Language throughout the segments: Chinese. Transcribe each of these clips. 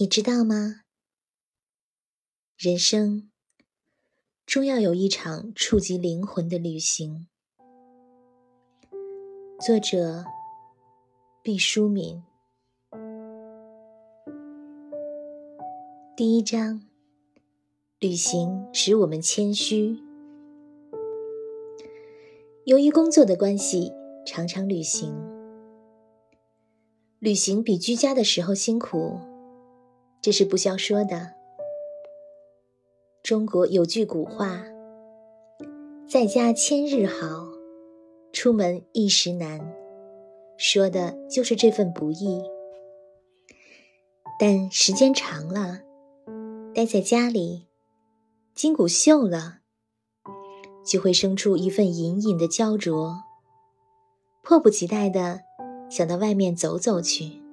你知道吗？人生终要有一场触及灵魂的旅行。作者：毕淑敏。第一章：旅行使我们谦虚。由于工作的关系，常常旅行。旅行比居家的时候辛苦。这是不消说的。中国有句古话：“在家千日好，出门一时难。”说的就是这份不易。但时间长了，待在家里，筋骨锈了，就会生出一份隐隐的焦灼，迫不及待的想到外面走走去。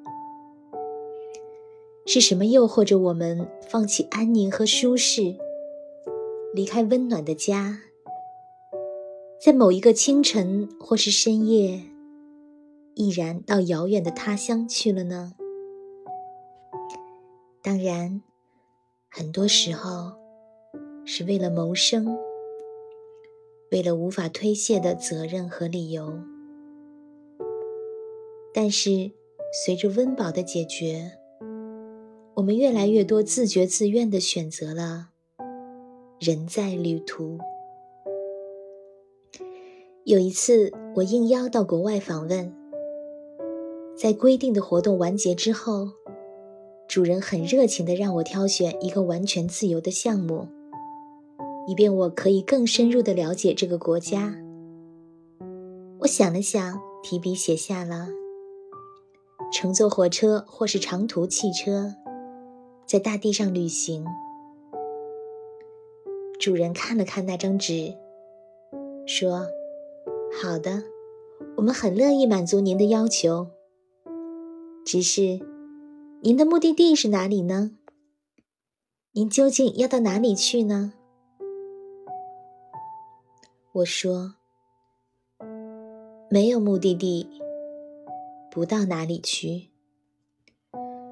是什么诱惑着我们放弃安宁和舒适，离开温暖的家，在某一个清晨或是深夜，毅然到遥远的他乡去了呢？当然，很多时候是为了谋生，为了无法推卸的责任和理由。但是，随着温饱的解决。我们越来越多自觉自愿的选择了人在旅途。有一次，我应邀到国外访问，在规定的活动完结之后，主人很热情的让我挑选一个完全自由的项目，以便我可以更深入的了解这个国家。我想了想，提笔写下了乘坐火车或是长途汽车。在大地上旅行，主人看了看那张纸，说：“好的，我们很乐意满足您的要求。只是，您的目的地是哪里呢？您究竟要到哪里去呢？”我说：“没有目的地，不到哪里去。”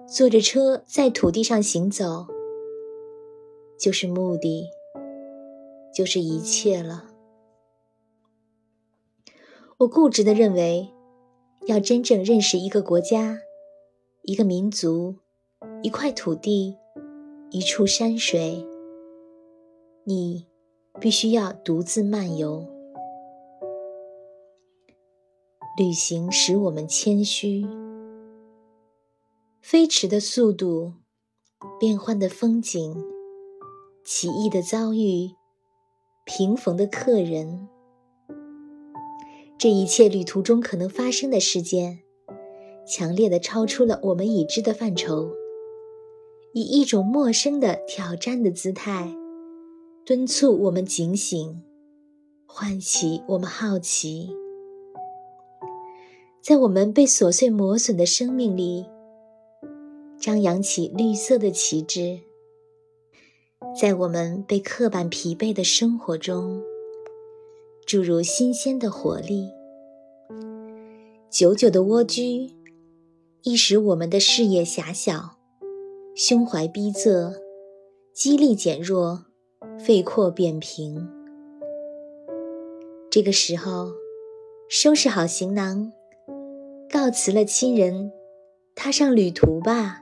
坐着车在土地上行走，就是目的，就是一切了。我固执地认为，要真正认识一个国家、一个民族、一块土地、一处山水，你必须要独自漫游。旅行使我们谦虚。飞驰的速度，变幻的风景，奇异的遭遇，平逢的客人，这一切旅途中可能发生的事件，强烈的超出了我们已知的范畴，以一种陌生的挑战的姿态，敦促我们警醒，唤起我们好奇，在我们被琐碎磨损的生命里。张扬起绿色的旗帜，在我们被刻板疲惫的生活中注入新鲜的活力。久久的蜗居，易使我们的视野狭小，胸怀逼仄，肌力减弱，肺廓扁平。这个时候，收拾好行囊，告辞了亲人，踏上旅途吧。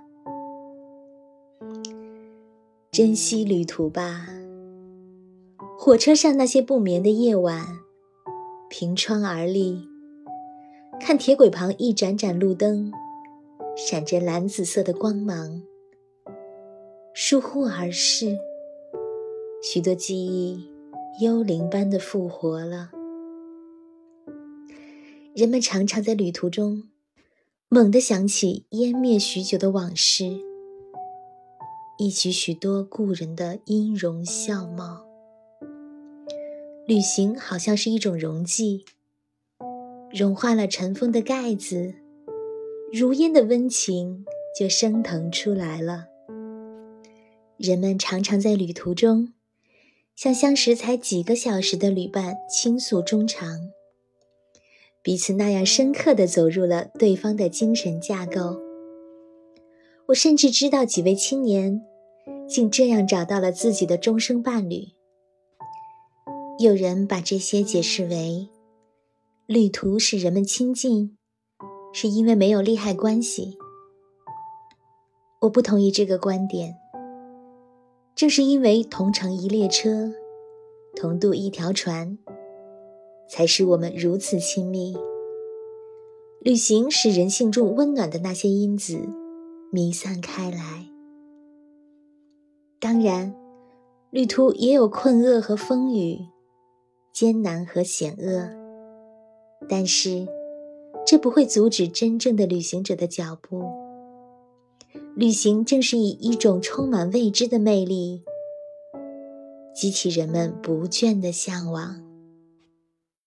珍惜旅途吧。火车上那些不眠的夜晚，凭窗而立，看铁轨旁一盏盏路灯，闪着蓝紫色的光芒。疏忽而逝，许多记忆幽灵般的复活了。人们常常在旅途中，猛地想起湮灭许久的往事。忆起许多故人的音容笑貌，旅行好像是一种溶剂，融化了尘封的盖子，如烟的温情就升腾出来了。人们常常在旅途中，向相识才几个小时的旅伴倾诉衷肠，彼此那样深刻地走入了对方的精神架构。我甚至知道几位青年竟这样找到了自己的终生伴侣。有人把这些解释为，旅途使人们亲近，是因为没有利害关系。我不同意这个观点。正是因为同乘一列车，同渡一条船，才使我们如此亲密。旅行使人性中温暖的那些因子弥散开来。当然，旅途也有困厄和风雨。艰难和险恶，但是这不会阻止真正的旅行者的脚步。旅行正是以一种充满未知的魅力，激起人们不倦的向往。